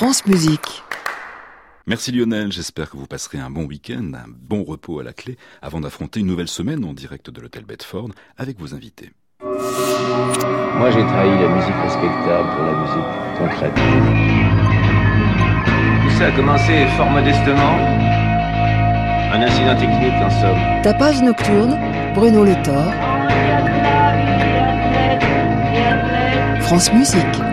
France Musique. Merci Lionel, j'espère que vous passerez un bon week-end, un bon repos à la clé, avant d'affronter une nouvelle semaine en direct de l'hôtel Bedford avec vos invités. Moi j'ai trahi la musique respectable pour la musique concrète. Tout ça a commencé fort modestement. Un incident technique en somme. Tapage nocturne, Bruno Le Thor. France Musique.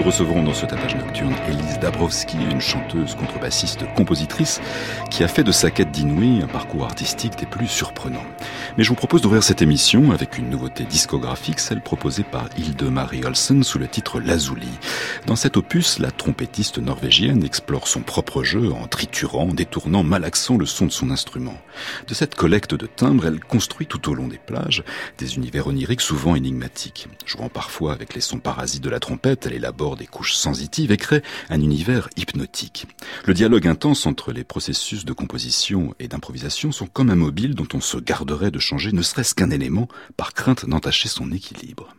Nous recevrons dans ce tapage nocturne Elise Dabrowski, une chanteuse, contrebassiste, compositrice, qui a fait de sa quête d'inouï un parcours artistique des plus surprenants. Mais je vous propose d'ouvrir cette émission avec une nouveauté discographique, celle proposée par Hilde Marie Olsen sous le titre Lazuli. Dans cet opus, la trompettiste norvégienne explore son propre jeu en triturant, détournant, malaxant le son de son instrument. De cette collecte de timbres, elle construit tout au long des plages des univers oniriques souvent énigmatiques. Jouant parfois avec les sons parasites de la trompette, elle élabore des couches sensitives et crée un univers hypnotique. Le dialogue intense entre les processus de composition et d'improvisation sont comme un mobile dont on se garderait de changer ne serait-ce qu'un élément par crainte d'entacher son équilibre.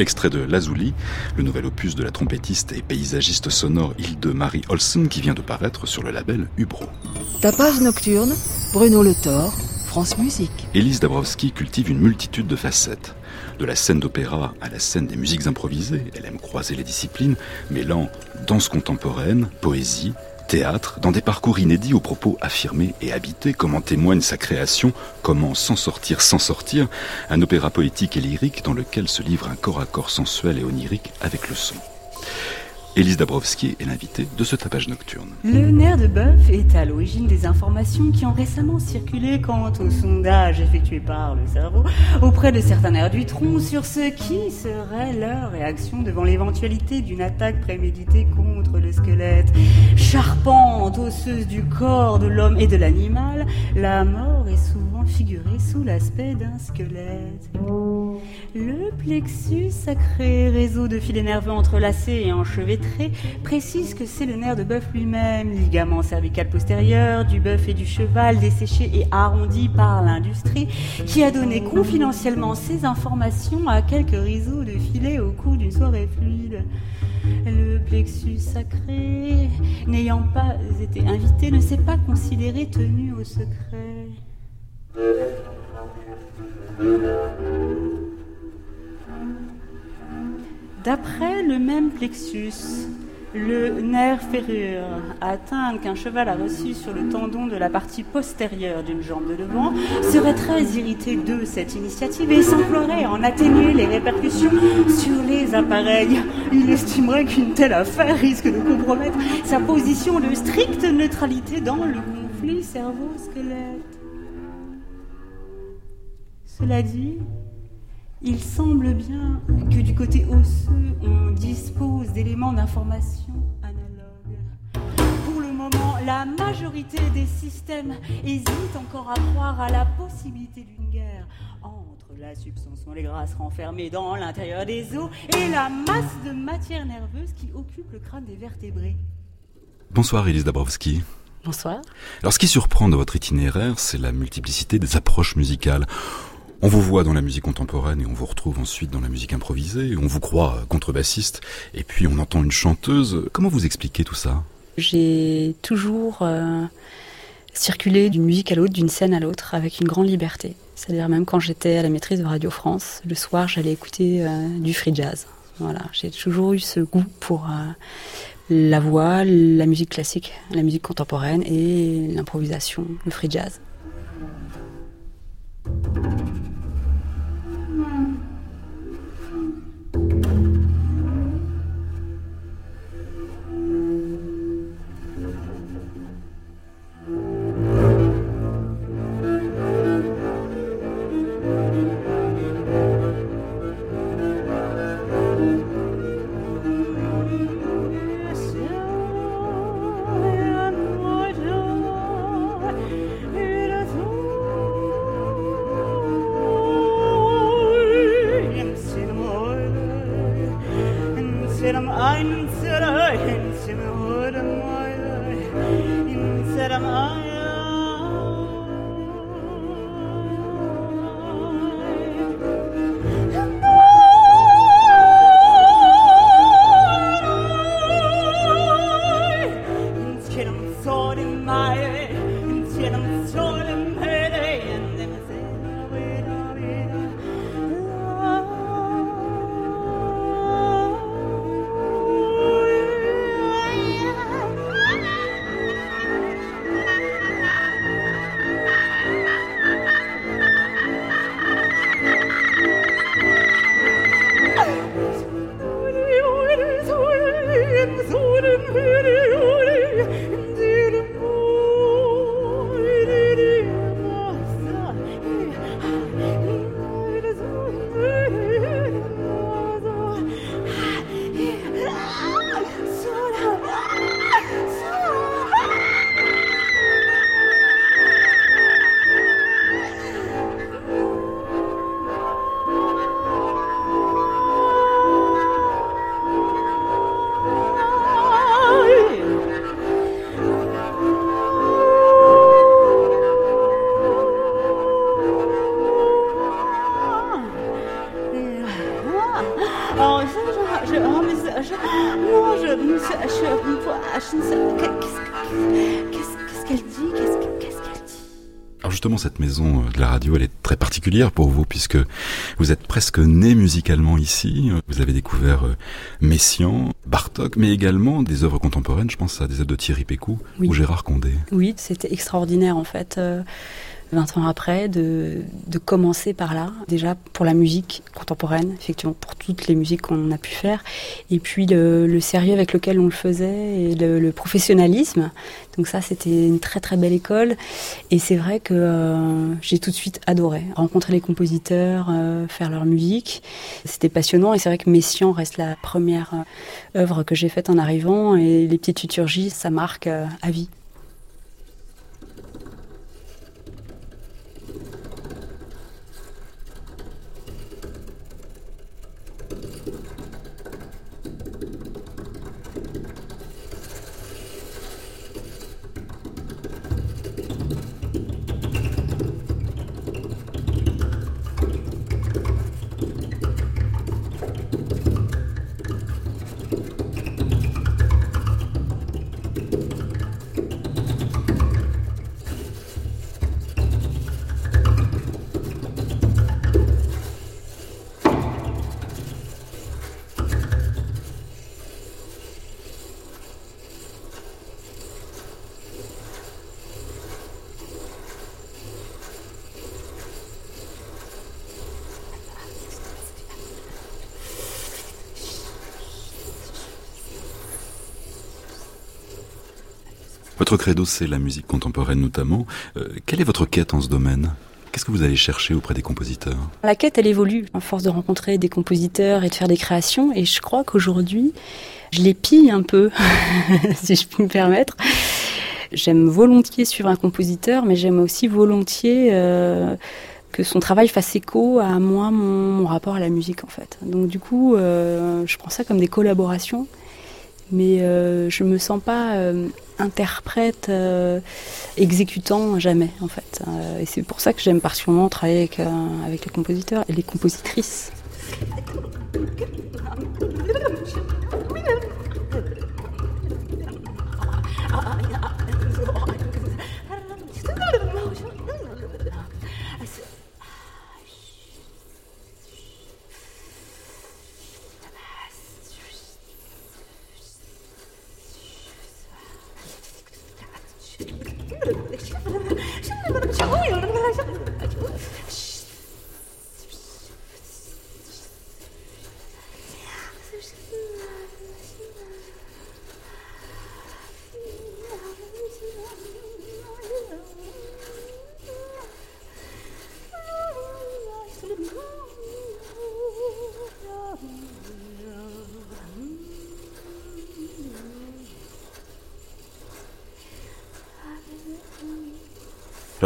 Extrait de Lazuli, le nouvel opus de la trompettiste et paysagiste sonore Hilde Marie Olsen qui vient de paraître sur le label Ubro. Tapage nocturne, Bruno Le Thor, France Musique. Élise Dabrowski cultive une multitude de facettes. De la scène d'opéra à la scène des musiques improvisées, elle aime croiser les disciplines, mêlant danse contemporaine, poésie, théâtre, dans des parcours inédits aux propos affirmés et habités, comme en témoigne sa création, Comment s'en sortir sans sortir, un opéra poétique et lyrique dans lequel se livre un corps à corps sensuel et onirique avec le son. Élise Dabrowski est l'invitée de ce tapage nocturne. Le nerf de bœuf est à l'origine des informations qui ont récemment circulé quant au sondage effectué par le cerveau auprès de certains nerfs du tronc sur ce qui serait leur réaction devant l'éventualité d'une attaque préméditée contre le squelette. Charpente, osseuse du corps de l'homme et de l'animal, la mort est souvent figurée sous l'aspect d'un squelette. Le plexus sacré, réseau de filets nerveux entrelacés et enchevêtrés, précise que c'est le nerf de bœuf lui-même, ligament cervical postérieur du bœuf et du cheval desséché et arrondi par l'industrie, qui a donné confidentiellement ces informations à quelques réseaux de filets au cours d'une soirée fluide. Le plexus sacré, n'ayant pas été invité, ne s'est pas considéré tenu au secret. D'après le même plexus, le nerf ferrure atteint qu'un cheval a reçu sur le tendon de la partie postérieure d'une jambe de devant serait très irrité de cette initiative et s'emploierait en atténuer les répercussions sur les appareils. Il estimerait qu'une telle affaire risque de compromettre sa position de stricte neutralité dans le conflit cerveau-squelette. Cela dit, il semble bien que du côté osseux, on dispose d'éléments d'information analogues. Pour le moment, la majorité des systèmes hésitent encore à croire à la possibilité d'une guerre entre la substance les grasses renfermée dans l'intérieur des os et la masse de matière nerveuse qui occupe le crâne des vertébrés. Bonsoir Elise Dabrowski. Bonsoir. Alors ce qui surprend dans votre itinéraire, c'est la multiplicité des approches musicales. On vous voit dans la musique contemporaine et on vous retrouve ensuite dans la musique improvisée. On vous croit contrebassiste et puis on entend une chanteuse. Comment vous expliquez tout ça? J'ai toujours euh, circulé d'une musique à l'autre, d'une scène à l'autre, avec une grande liberté. C'est-à-dire même quand j'étais à la maîtrise de Radio France, le soir j'allais écouter euh, du free jazz. Voilà, j'ai toujours eu ce goût pour euh, la voix, la musique classique, la musique contemporaine et l'improvisation, le free jazz. Presque né musicalement ici. Vous avez découvert euh, Messiaen, Bartok, mais également des œuvres contemporaines. Je pense à des œuvres de Thierry Pécou Oui. ou Gérard Condé. Oui, c'était extraordinaire en fait. Euh, 20 ans après, de, de commencer par là, déjà pour la musique contemporaine, effectivement, pour toutes les musiques qu'on a pu faire, et puis le, le sérieux avec lequel on le faisait, et le, le professionnalisme. Donc ça, c'était une très très belle école, et c'est vrai que euh, j'ai tout de suite adoré rencontrer les compositeurs, euh, faire leur musique. C'était passionnant, et c'est vrai que Messiaen reste la première euh, œuvre que j'ai faite en arrivant, et les petites liturgies, ça marque euh, à vie. Credo, c'est la musique contemporaine notamment. Euh, quelle est votre quête en ce domaine? Qu'est-ce que vous allez chercher auprès des compositeurs? La quête, elle évolue à force de rencontrer des compositeurs et de faire des créations. Et je crois qu'aujourd'hui, je les pille un peu, si je puis me permettre. J'aime volontiers suivre un compositeur, mais j'aime aussi volontiers euh, que son travail fasse écho à moi, mon, mon, rapport à la musique, en fait. Donc du coup, euh, je prends ça comme des collaborations, mais euh, je me sens pas euh, interprète, euh, exécutant jamais, en fait. Et c'est pour ça que j'aime particulièrement travailler avec les compositeurs et les compositrices.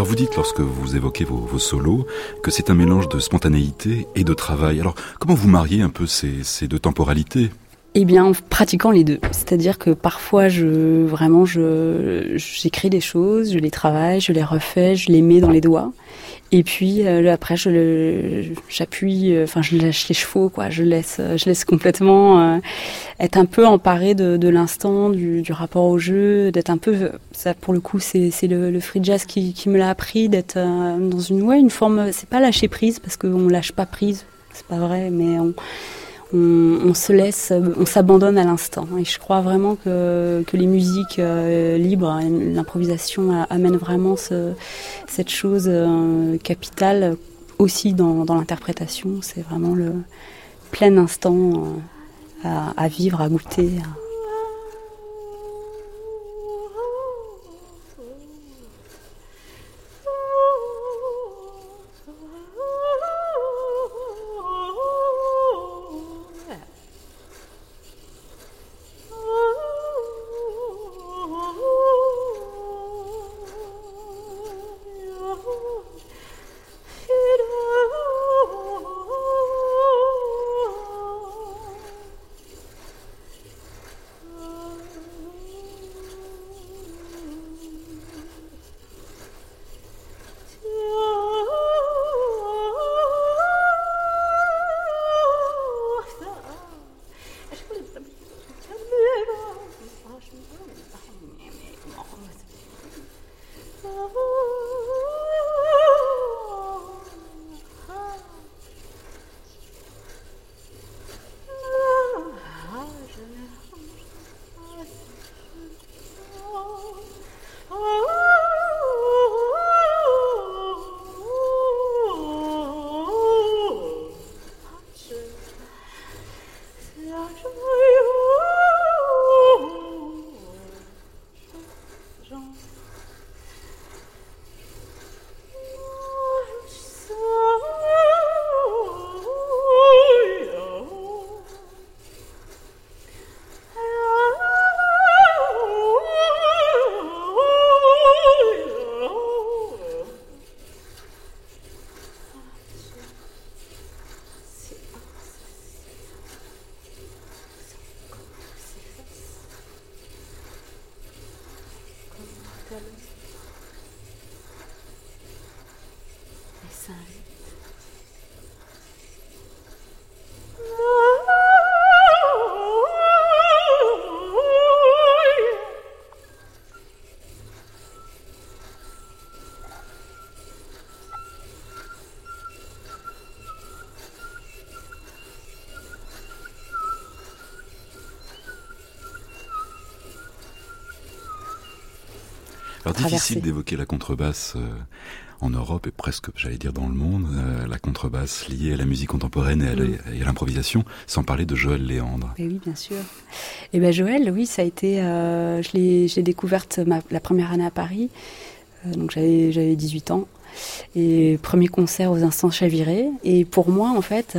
Vous dites lorsque vous évoquez vos, solos que c'est un mélange de spontanéité et de travail. Alors comment vous mariez un peu ces, deux temporalités? Eh bien, en pratiquant les deux. C'est-à-dire que parfois, vraiment, j'écris des choses, je les travaille, je les refais, je les mets dans les doigts. Et puis euh, après, je j'appuie, enfin, je lâche les chevaux, quoi. Je laisse, je laisse complètement euh, être un peu emparé de, l'instant, du, rapport au jeu, d'être un peu. Ça, pour le coup, c'est, c'est le, free jazz qui, me l'a appris, d'être euh, dans une, ouais, une forme. C'est pas lâcher prise parce qu'on lâche pas prise, c'est pas vrai, mais on on, se laisse, on s'abandonne à l'instant. Et je crois vraiment que, les musiques euh, libres, l'improvisation amène vraiment ce, cette chose euh, capitale aussi dans, l'interprétation. C'est vraiment le plein instant euh, à, vivre, à goûter. Alors difficile d'évoquer la contrebasse euh, en Europe et presque, j'allais dire, dans le monde, euh, la contrebasse liée à la musique contemporaine et à l'improvisation, sans parler de Joël Léandre. oui, bien sûr. Et eh ben Joël, oui, ça a été, euh, je l'ai découverte la première année à Paris, euh, donc j'avais 18 ans, et premier concert aux Instants Chavirés, et pour moi, en fait,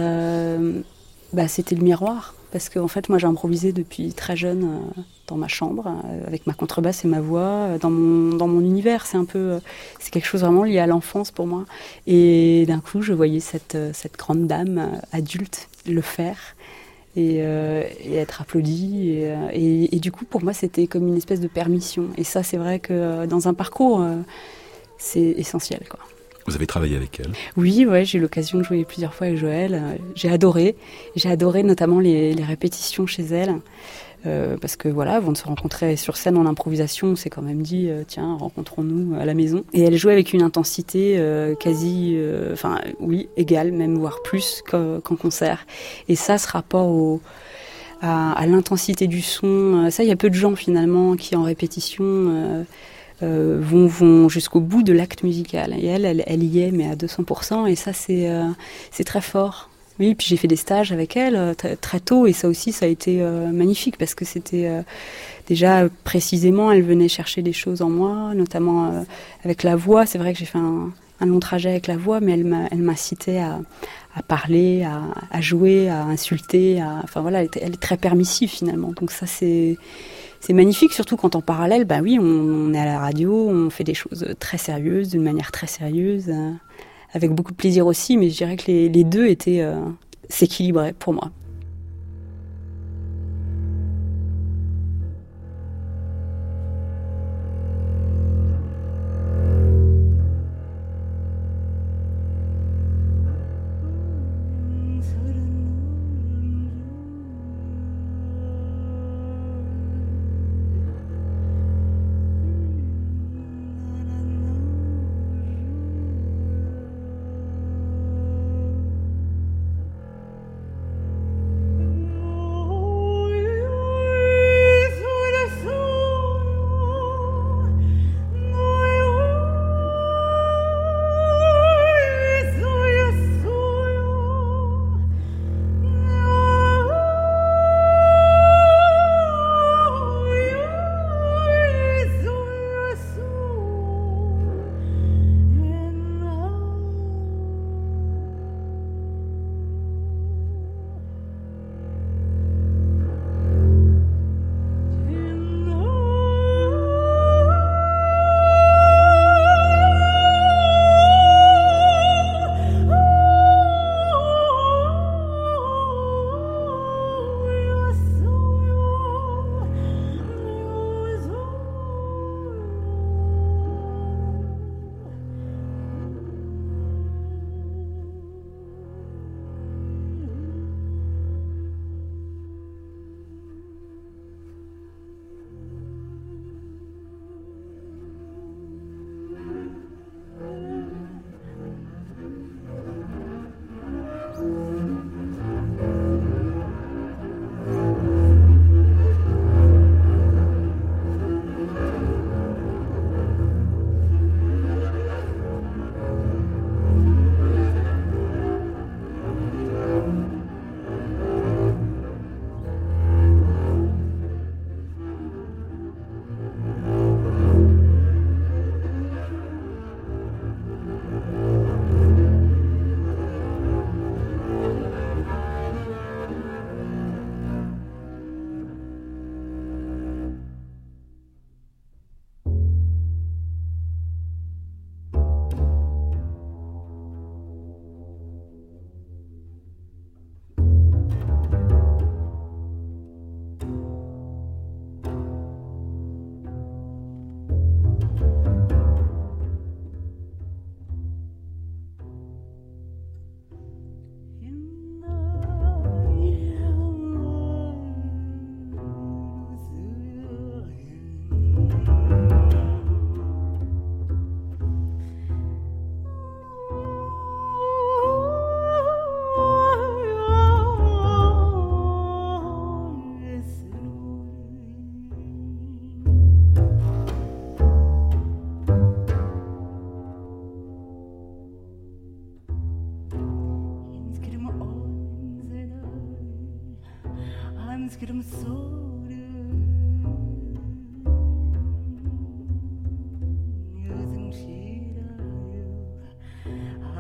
bah, c'était le miroir parce qu'en fait, moi, j'ai improvisé depuis très jeune euh, dans ma chambre, euh, avec ma contrebasse et ma voix, euh, dans mon, dans mon univers. C'est un peu, c'est quelque chose vraiment lié à l'enfance pour moi. Et d'un coup, je voyais cette, cette grande dame adulte le faire. Et, être applaudie. Et, et, du coup, pour moi, c'était comme une espèce de permission. Et ça, c'est vrai que dans un parcours, c'est essentiel. Quoi. Vous avez travaillé avec elle Oui, ouais, j'ai eu l'occasion de jouer plusieurs fois avec Joël. Euh, j'ai adoré. J'ai adoré notamment les, répétitions chez elle. Euh, parce que voilà, avant de se rencontrer sur scène en improvisation, on s'est quand même dit euh, tiens, rencontrons-nous à la maison. Et elle jouait avec une intensité quasi, enfin oui, égale, même voire plus qu'en concert. Et ça, ce rapport au, à, à l'intensité du son, ça, il y a peu de gens finalement qui en répétition euh, vont, vont jusqu'au bout de l'acte musical. Et elle, elle, y est, mais à 200%, et ça, c'est euh, très fort. Oui, puis j'ai fait des stages avec elle euh, très, tôt, et ça aussi, ça a été magnifique, parce que c'était déjà précisément, elle venait chercher des choses en moi, notamment avec la voix. C'est vrai que j'ai fait un, long trajet avec la voix, mais elle m'incitait à, à parler, à, jouer, à insulter. Enfin voilà, elle, elle est très permissive finalement. Donc ça, c'est c'est magnifique, surtout quand en parallèle, bah oui, on, est à la radio, on fait des choses très sérieuses, d'une manière très sérieuse, euh, avec beaucoup de plaisir aussi, mais je dirais que les, deux étaient euh, s'équilibraient pour moi.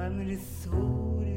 amor,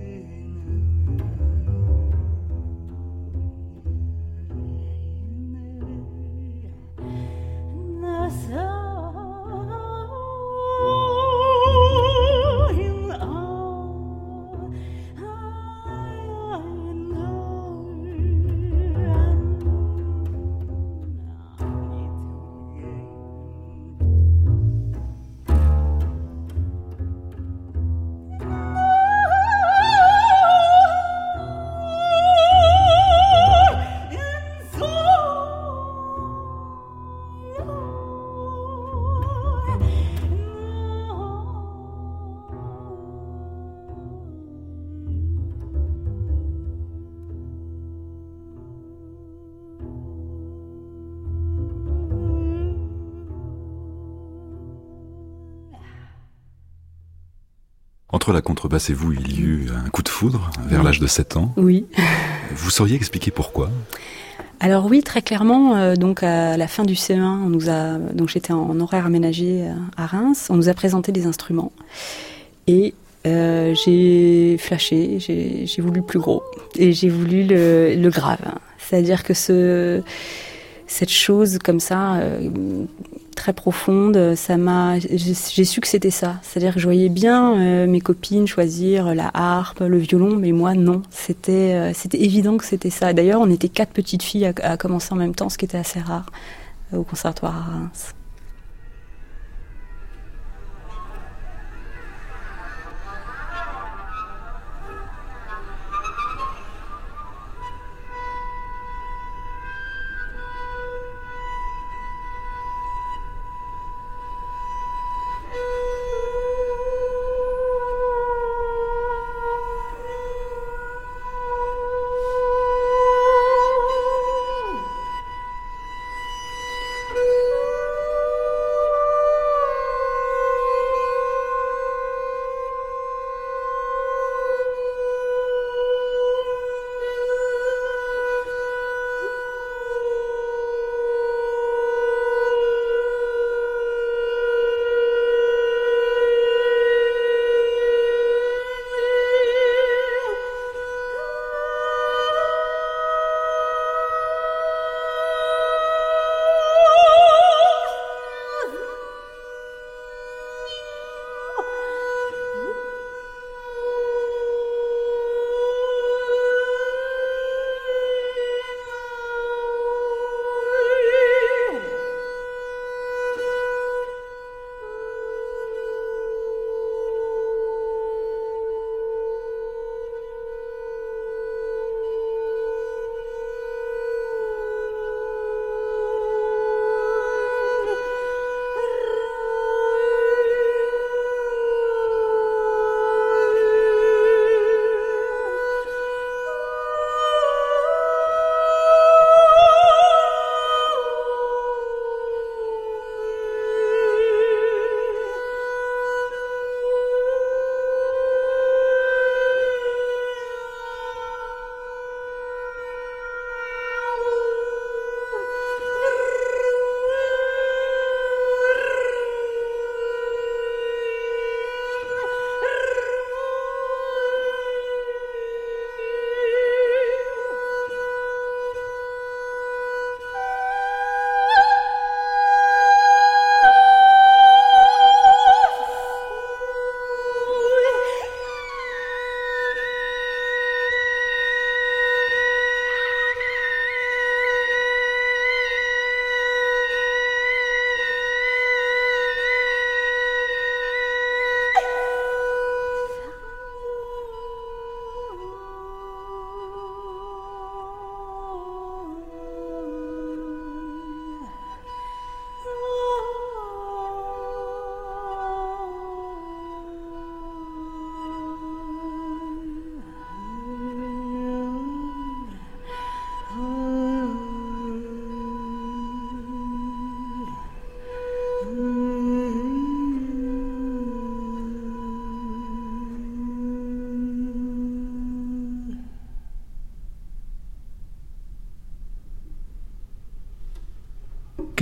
Entre la contrebasse et vous, il y eut un coup de foudre vers l'âge de 7 ans. Oui. Vous sauriez expliquer pourquoi? Alors oui, très clairement. Euh, donc à la fin du CE1, on nous a donc j'étais en horaire aménagé euh, à Reims. On nous a présenté des instruments et euh, j'ai flashé. J'ai voulu le plus gros et j'ai voulu le, le grave. C'est-à-dire que ce cette chose comme ça profonde. Ça m'a, j'ai su que c'était ça. C'est-à-dire que je voyais bien euh, mes copines choisir la harpe, le violon, mais moi non. C'était, euh, c'était évident que c'était ça. D'ailleurs, on était quatre petites filles à, à, commencer en même temps, ce qui était assez rare euh, au conservatoire à Reims.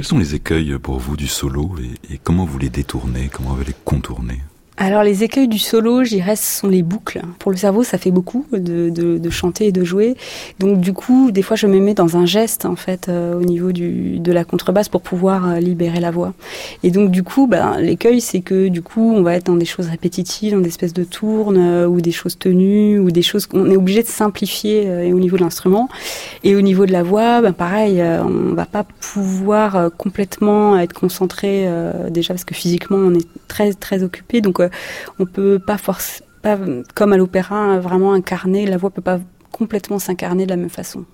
Quels sont les écueils pour vous du solo et, comment vous les détournez, comment vous les contournez? Alors les écueils du solo, j'irais, ce sont les boucles. Pour le cerveau, ça fait beaucoup de, de, de, chanter et de jouer. Donc du coup, des fois, je me mets dans un geste en fait euh, au niveau du, de la contrebasse pour pouvoir euh, libérer la voix. Et donc du coup, ben, l'écueil, c'est que du coup, on va être dans des choses répétitives, dans des espèces de tournes euh, ou des choses tenues ou des choses qu'on est obligé de simplifier au niveau de l'instrument. Et au niveau de la voix, ben, pareil, on va pas pouvoir complètement être concentré déjà parce que physiquement, on est très très occupé. Donc on peut pas forcer, pas comme à l'opéra, vraiment incarner, la voix peut pas complètement s'incarner de la même façon.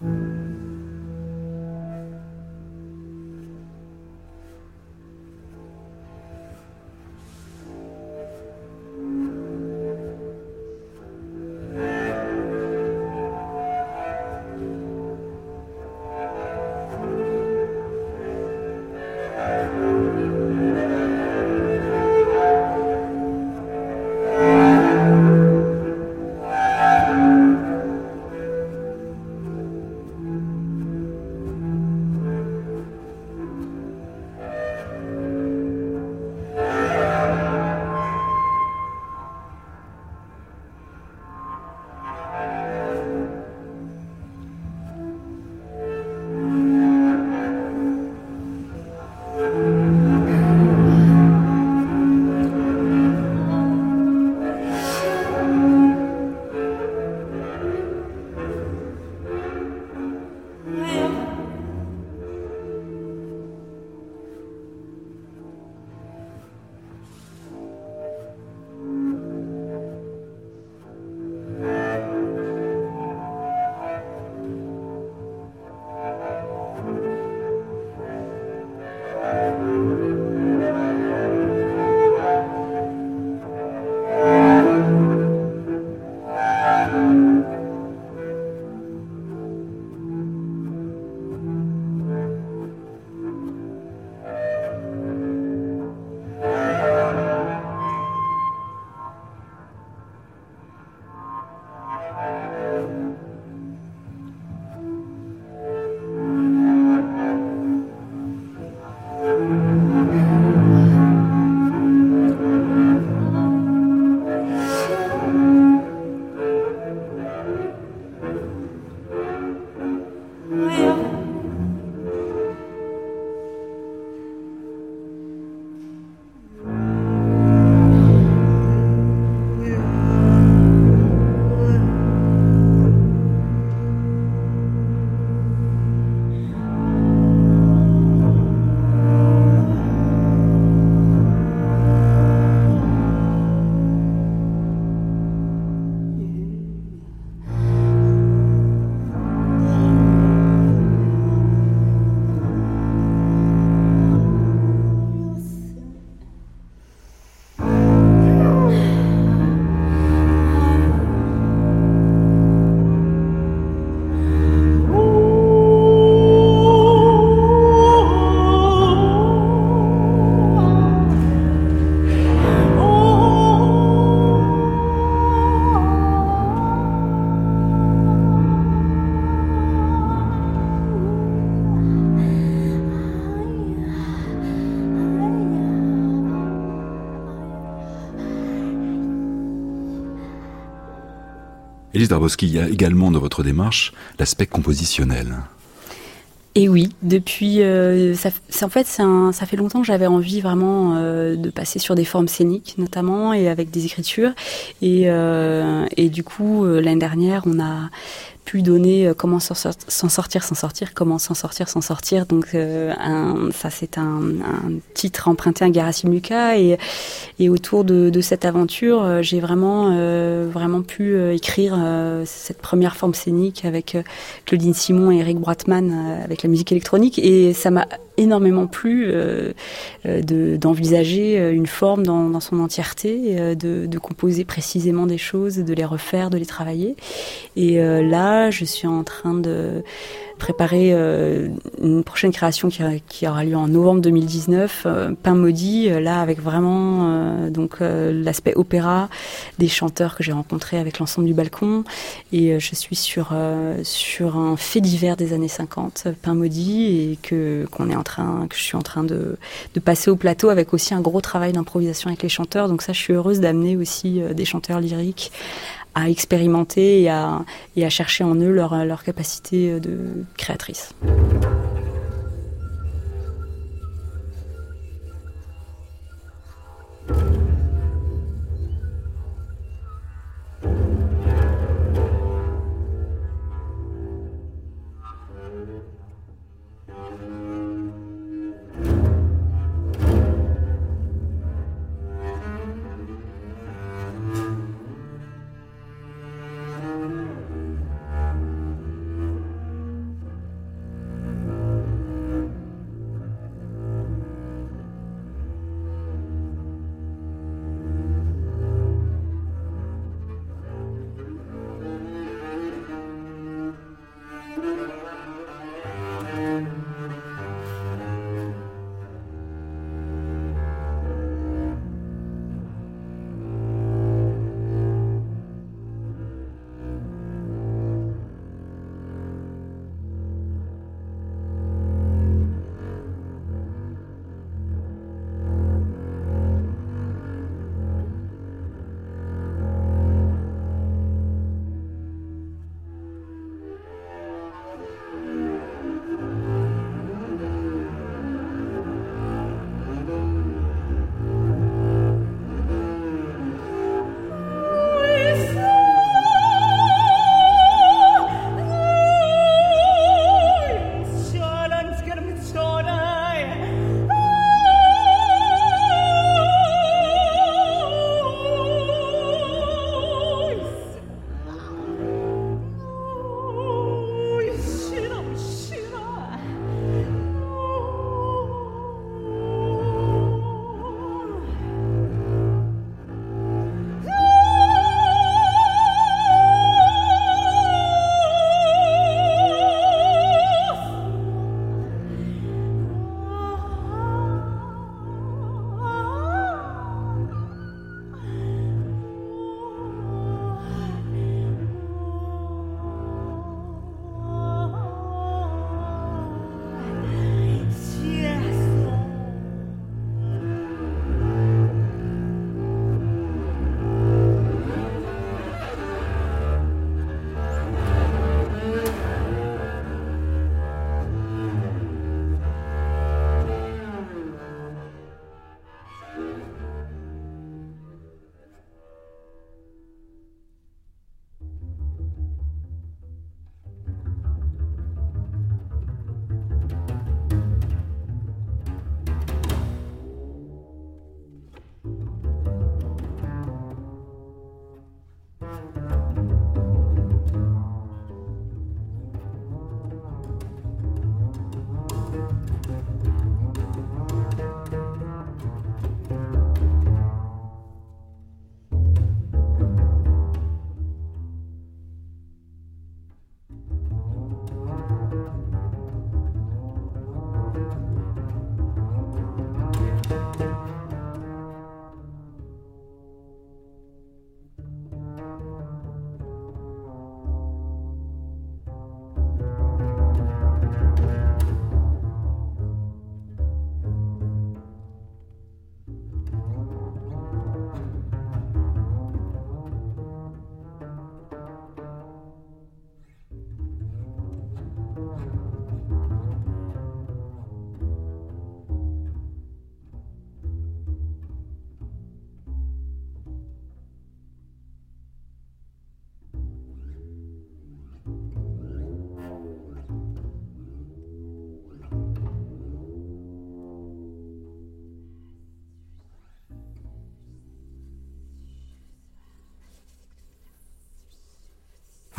Élise il y a également dans votre démarche l'aspect compositionnel. Et oui, depuis, euh, en fait, ça fait longtemps que j'avais envie vraiment euh, de passer sur des formes scéniques, notamment, et avec des écritures. Et, euh, du coup, l'année dernière, on a pu donner euh, comment s'en sortir, s'en sortir, comment s'en sortir, s'en sortir. Donc euh, ça c'est un, titre emprunté à Gerasim Lucas et, et autour de, cette aventure, euh, j'ai vraiment vraiment pu écrire cette première forme scénique avec Claudine Simon et Eric Broitman avec la musique électronique et ça m'a énormément plu euh, d'envisager une forme dans, son entièreté, de, de, composer précisément des choses, de les refaire, de les travailler. Et là, je suis en train de préparer une prochaine création qui, aura lieu en novembre 2019, Pain maudit, là avec vraiment donc l'aspect opéra des chanteurs que j'ai rencontrés avec l'ensemble du balcon. Et je suis sur sur un fait divers des années 50, Pain maudit, et que qu'on est en train, que je suis en train de, de passer au plateau avec aussi un gros travail d'improvisation avec les chanteurs. Donc ça, je suis heureuse d'amener aussi des chanteurs lyriques à expérimenter et à, chercher en eux leur, leur capacité de créatrice.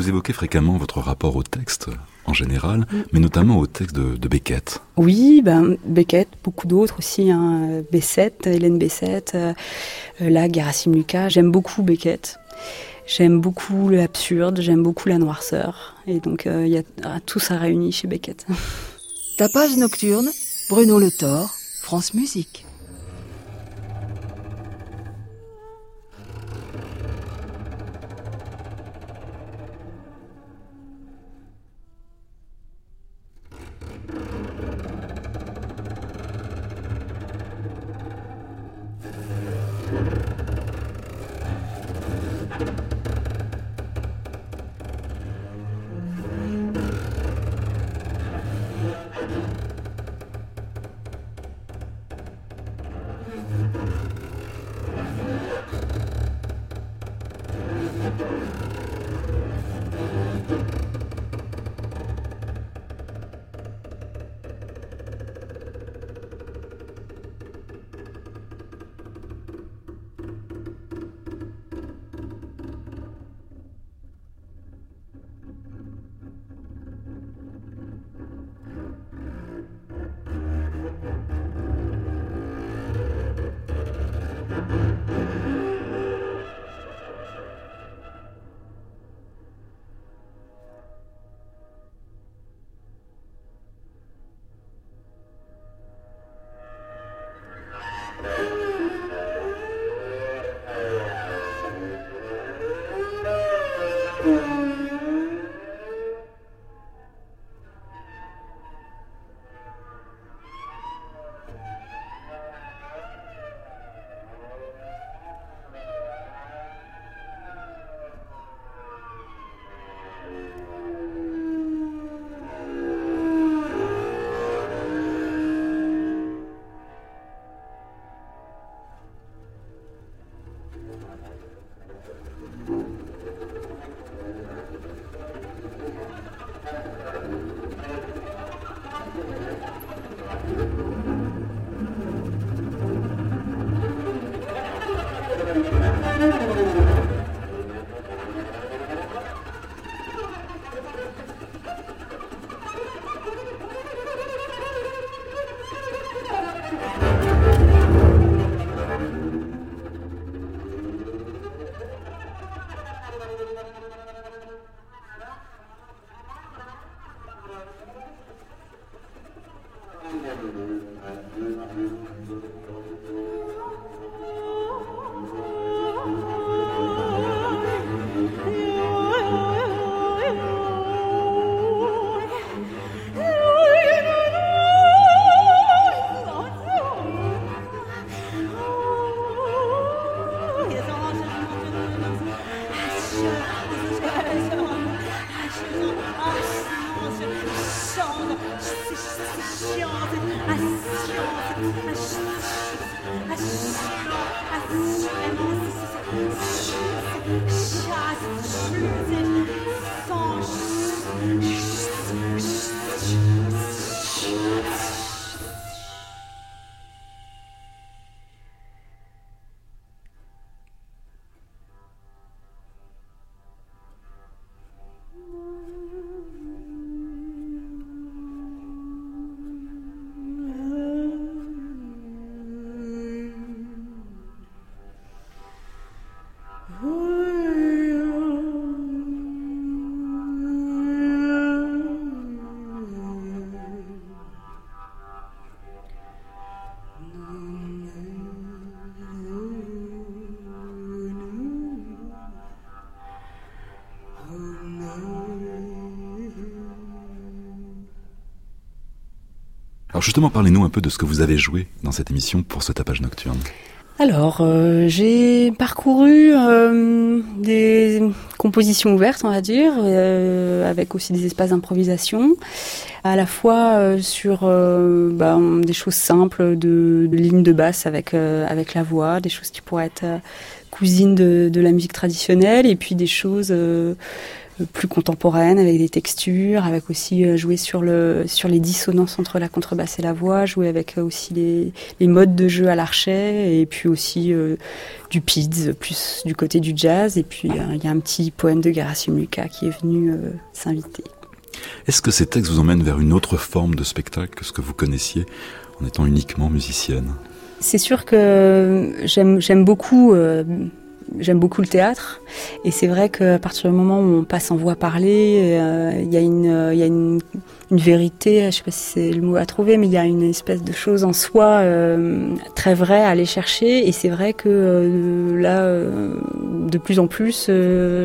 Vous évoquez fréquemment votre rapport au texte en général, mais notamment au texte de, Beckett. Oui, ben, Beckett, beaucoup d'autres aussi, hein, Bessette, Hélène Bessette, euh, là, Gerasim Lucas, j'aime beaucoup Beckett. J'aime beaucoup l'absurde, j'aime beaucoup la noirceur. Et donc, il y a tout ça réuni chez Beckett. Tapage nocturne, Bruno Le Thor, France Musique. Justement, parlez-nous un peu de ce que vous avez joué dans cette émission pour ce tapage nocturne. Alors, euh, j'ai parcouru euh, des compositions ouvertes, on va dire, euh, avec aussi des espaces d'improvisation, à la fois sur bah, des choses simples de, lignes de basse avec avec la voix, des choses qui pourraient être cousines de, la musique traditionnelle, et puis des choses plus contemporaine avec des textures, avec aussi euh, jouer sur le sur les dissonances entre la contrebasse et la voix, jouer avec euh, aussi les, les modes de jeu à l'archet et puis aussi euh, du PIDS plus du côté du jazz et puis il y a un petit poème de Gerasim Lucas qui est venu s'inviter. Est-ce que ces textes vous emmènent vers une autre forme de spectacle que ce que vous connaissiez en étant uniquement musicienne? C'est sûr que j'aime j'aime beaucoup j'aime beaucoup le théâtre. Et c'est vrai qu'à partir du moment où on passe en voix parlée, il y a une, il y a une une vérité, je sais pas si c'est le mot à trouver, mais il y a une espèce de chose en soi euh, très vraie à aller chercher. Et c'est vrai que euh, là, euh, de plus en plus,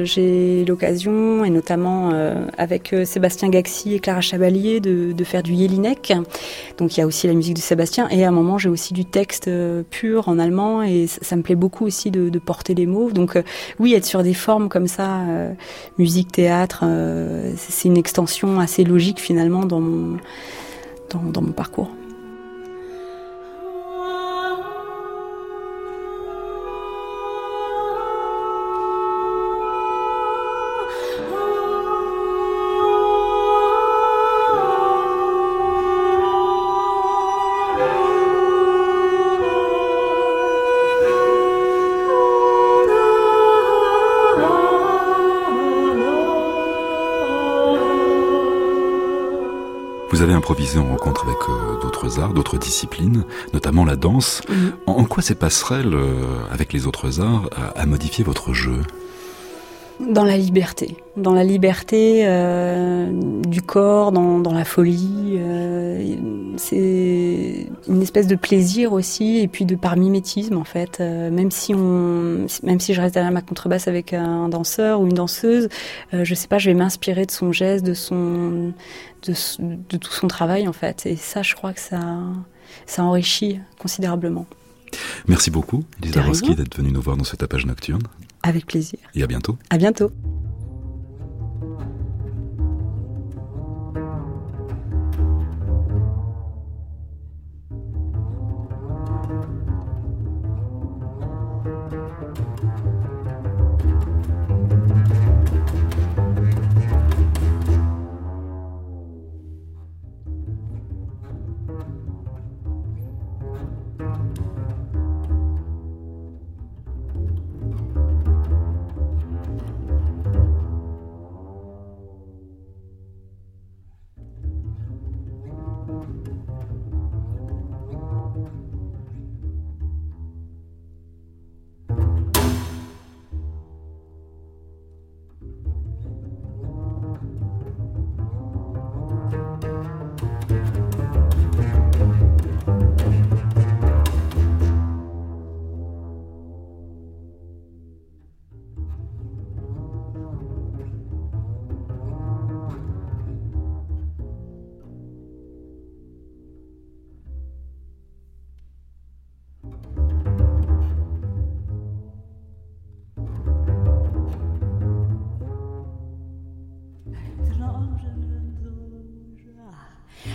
j'ai l'occasion, et notamment avec Sébastien Gaxi et Clara Chabalier, de, de faire du Jelinek. Donc il y a aussi la musique de Sébastien. Et à un moment, j'ai aussi du texte pur en allemand, et ça, me plaît beaucoup aussi de, de porter les mots. Donc oui, être sur des formes comme ça, musique, théâtre, c'est une extension assez logique finalement dans mon, parcours. Improvisé en rencontre avec euh, d'autres arts, d'autres disciplines, notamment la danse. En, quoi ces passerelles euh, avec les autres arts a, modifié votre jeu? Dans la liberté, dans la liberté euh, du corps, dans, dans la folie. Euh, c'est une espèce de plaisir aussi, et puis de par mimétisme en fait. Euh, même si on, même si je reste derrière ma contrebasse avec un danseur ou une danseuse, je sais pas, je vais m'inspirer de son geste, de son, de, de, tout son travail en fait. Et ça, je crois que ça, ça enrichit considérablement. Merci beaucoup, Lisa Roski, d'être venue nous voir dans ce tapage nocturne. Avec plaisir. Et à bientôt. À bientôt.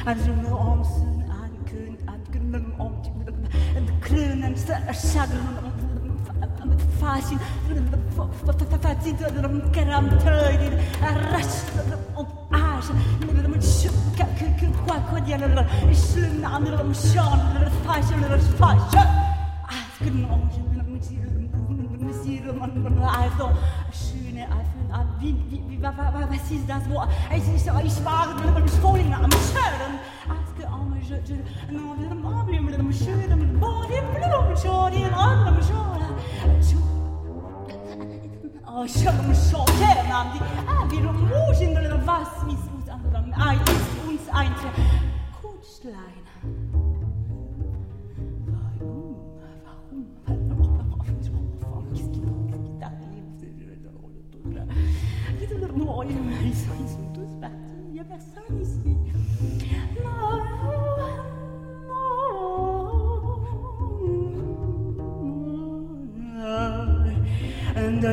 fasin fasin dödüm keram töydin arras om ash vi, vi, vi, vad, vad, vad, vad sist dans vår? Ich spare mit dem Schwulen am Schönen. Aske am Schönen. No, mit dem Abend, mit dem Schönen, mit dem Boden, Blumen, Schönen, in anderem Schönen. Oh, Schönen, Schönen, am die. Ah, wir um was, mis, uns, anderem, ein, uns, ein, Kutschlein.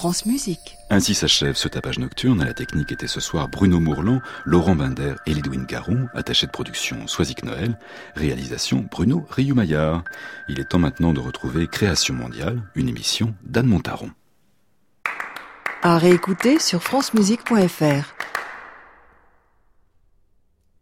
France Musique. Ainsi s'achève ce tapage nocturne. À la technique était ce soir Bruno Mourlan, Laurent Binder et Lidwin Garon, attaché de production Soisic Noël, réalisation Bruno Rioumaillard. Il est temps maintenant de retrouver Création mondiale, une émission d'Anne Montaron. À réécouter sur francemusique.fr.